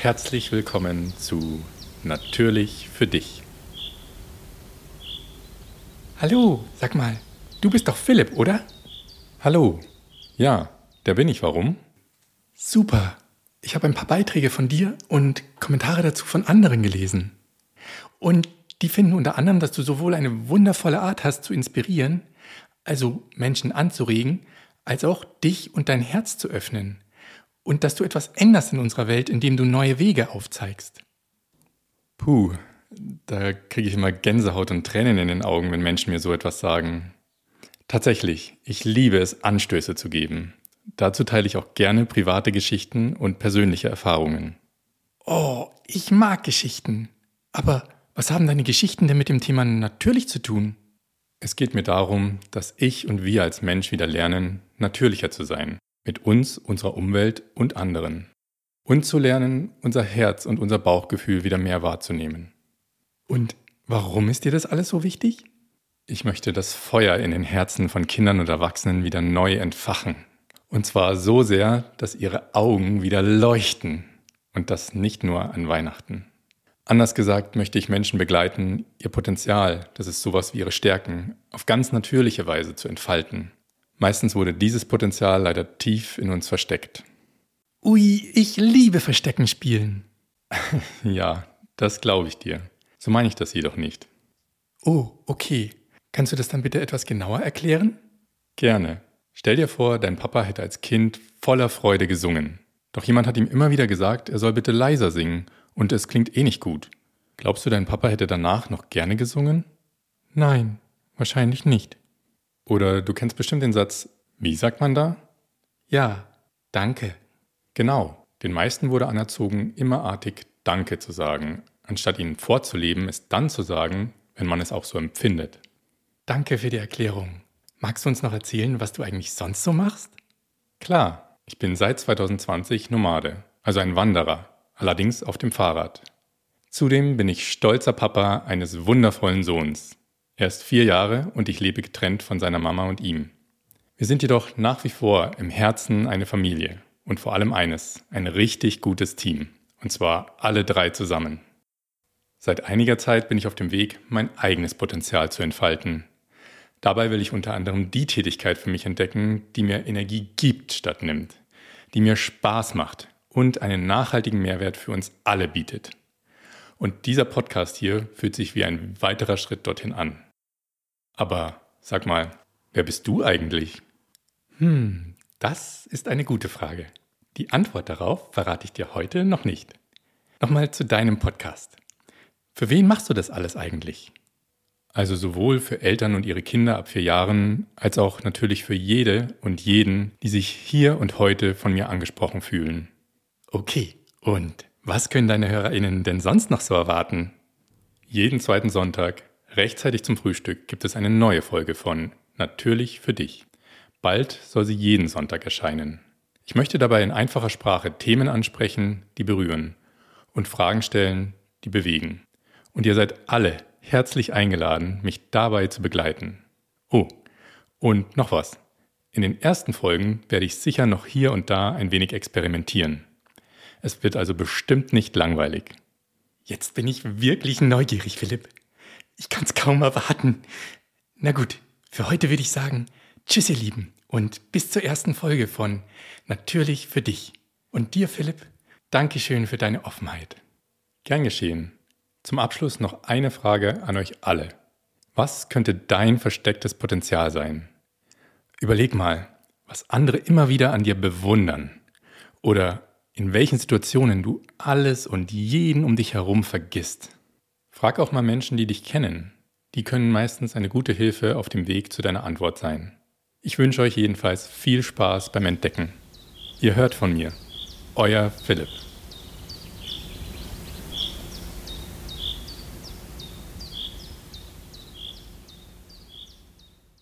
Herzlich willkommen zu Natürlich für dich. Hallo, sag mal, du bist doch Philipp, oder? Hallo. Ja, der bin ich. Warum? Super. Ich habe ein paar Beiträge von dir und Kommentare dazu von anderen gelesen. Und die finden unter anderem, dass du sowohl eine wundervolle Art hast zu inspirieren, also Menschen anzuregen, als auch dich und dein Herz zu öffnen. Und dass du etwas änderst in unserer Welt, indem du neue Wege aufzeigst. Puh, da kriege ich immer Gänsehaut und Tränen in den Augen, wenn Menschen mir so etwas sagen. Tatsächlich, ich liebe es, Anstöße zu geben. Dazu teile ich auch gerne private Geschichten und persönliche Erfahrungen. Oh, ich mag Geschichten. Aber was haben deine Geschichten denn mit dem Thema natürlich zu tun? Es geht mir darum, dass ich und wir als Mensch wieder lernen, natürlicher zu sein. Mit uns, unserer Umwelt und anderen. Und zu lernen, unser Herz und unser Bauchgefühl wieder mehr wahrzunehmen. Und warum ist dir das alles so wichtig? Ich möchte das Feuer in den Herzen von Kindern und Erwachsenen wieder neu entfachen. Und zwar so sehr, dass ihre Augen wieder leuchten. Und das nicht nur an Weihnachten. Anders gesagt möchte ich Menschen begleiten, ihr Potenzial, das ist sowas wie ihre Stärken, auf ganz natürliche Weise zu entfalten. Meistens wurde dieses Potenzial leider tief in uns versteckt. Ui, ich liebe Verstecken spielen. ja, das glaube ich dir. So meine ich das jedoch nicht. Oh, okay. Kannst du das dann bitte etwas genauer erklären? Gerne. Stell dir vor, dein Papa hätte als Kind voller Freude gesungen. Doch jemand hat ihm immer wieder gesagt, er soll bitte leiser singen und es klingt eh nicht gut. Glaubst du, dein Papa hätte danach noch gerne gesungen? Nein, wahrscheinlich nicht. Oder du kennst bestimmt den Satz, wie sagt man da? Ja, danke. Genau, den meisten wurde anerzogen, immerartig Danke zu sagen, anstatt ihnen vorzuleben, es dann zu sagen, wenn man es auch so empfindet. Danke für die Erklärung. Magst du uns noch erzählen, was du eigentlich sonst so machst? Klar, ich bin seit 2020 Nomade, also ein Wanderer, allerdings auf dem Fahrrad. Zudem bin ich stolzer Papa eines wundervollen Sohns. Er ist vier Jahre und ich lebe getrennt von seiner Mama und ihm. Wir sind jedoch nach wie vor im Herzen eine Familie und vor allem eines, ein richtig gutes Team. Und zwar alle drei zusammen. Seit einiger Zeit bin ich auf dem Weg, mein eigenes Potenzial zu entfalten. Dabei will ich unter anderem die Tätigkeit für mich entdecken, die mir Energie gibt statt nimmt, die mir Spaß macht, und einen nachhaltigen Mehrwert für uns alle bietet. Und dieser Podcast hier fühlt sich wie ein weiterer Schritt dorthin an. Aber sag mal, wer bist du eigentlich? Hm, das ist eine gute Frage. Die Antwort darauf verrate ich dir heute noch nicht. Nochmal zu deinem Podcast. Für wen machst du das alles eigentlich? Also sowohl für Eltern und ihre Kinder ab vier Jahren, als auch natürlich für jede und jeden, die sich hier und heute von mir angesprochen fühlen. Okay, und was können deine HörerInnen denn sonst noch so erwarten? Jeden zweiten Sonntag, rechtzeitig zum Frühstück, gibt es eine neue Folge von Natürlich für dich. Bald soll sie jeden Sonntag erscheinen. Ich möchte dabei in einfacher Sprache Themen ansprechen, die berühren und Fragen stellen, die bewegen. Und ihr seid alle herzlich eingeladen, mich dabei zu begleiten. Oh, und noch was. In den ersten Folgen werde ich sicher noch hier und da ein wenig experimentieren. Es wird also bestimmt nicht langweilig. Jetzt bin ich wirklich neugierig, Philipp. Ich kann's kaum erwarten. Na gut, für heute würde ich sagen, tschüss ihr Lieben und bis zur ersten Folge von Natürlich für dich. Und dir, Philipp, Dankeschön für deine Offenheit. Gern geschehen. Zum Abschluss noch eine Frage an euch alle. Was könnte dein verstecktes Potenzial sein? Überleg mal, was andere immer wieder an dir bewundern oder in welchen Situationen du alles und jeden um dich herum vergisst. Frag auch mal Menschen, die dich kennen. Die können meistens eine gute Hilfe auf dem Weg zu deiner Antwort sein. Ich wünsche euch jedenfalls viel Spaß beim Entdecken. Ihr hört von mir. Euer Philipp.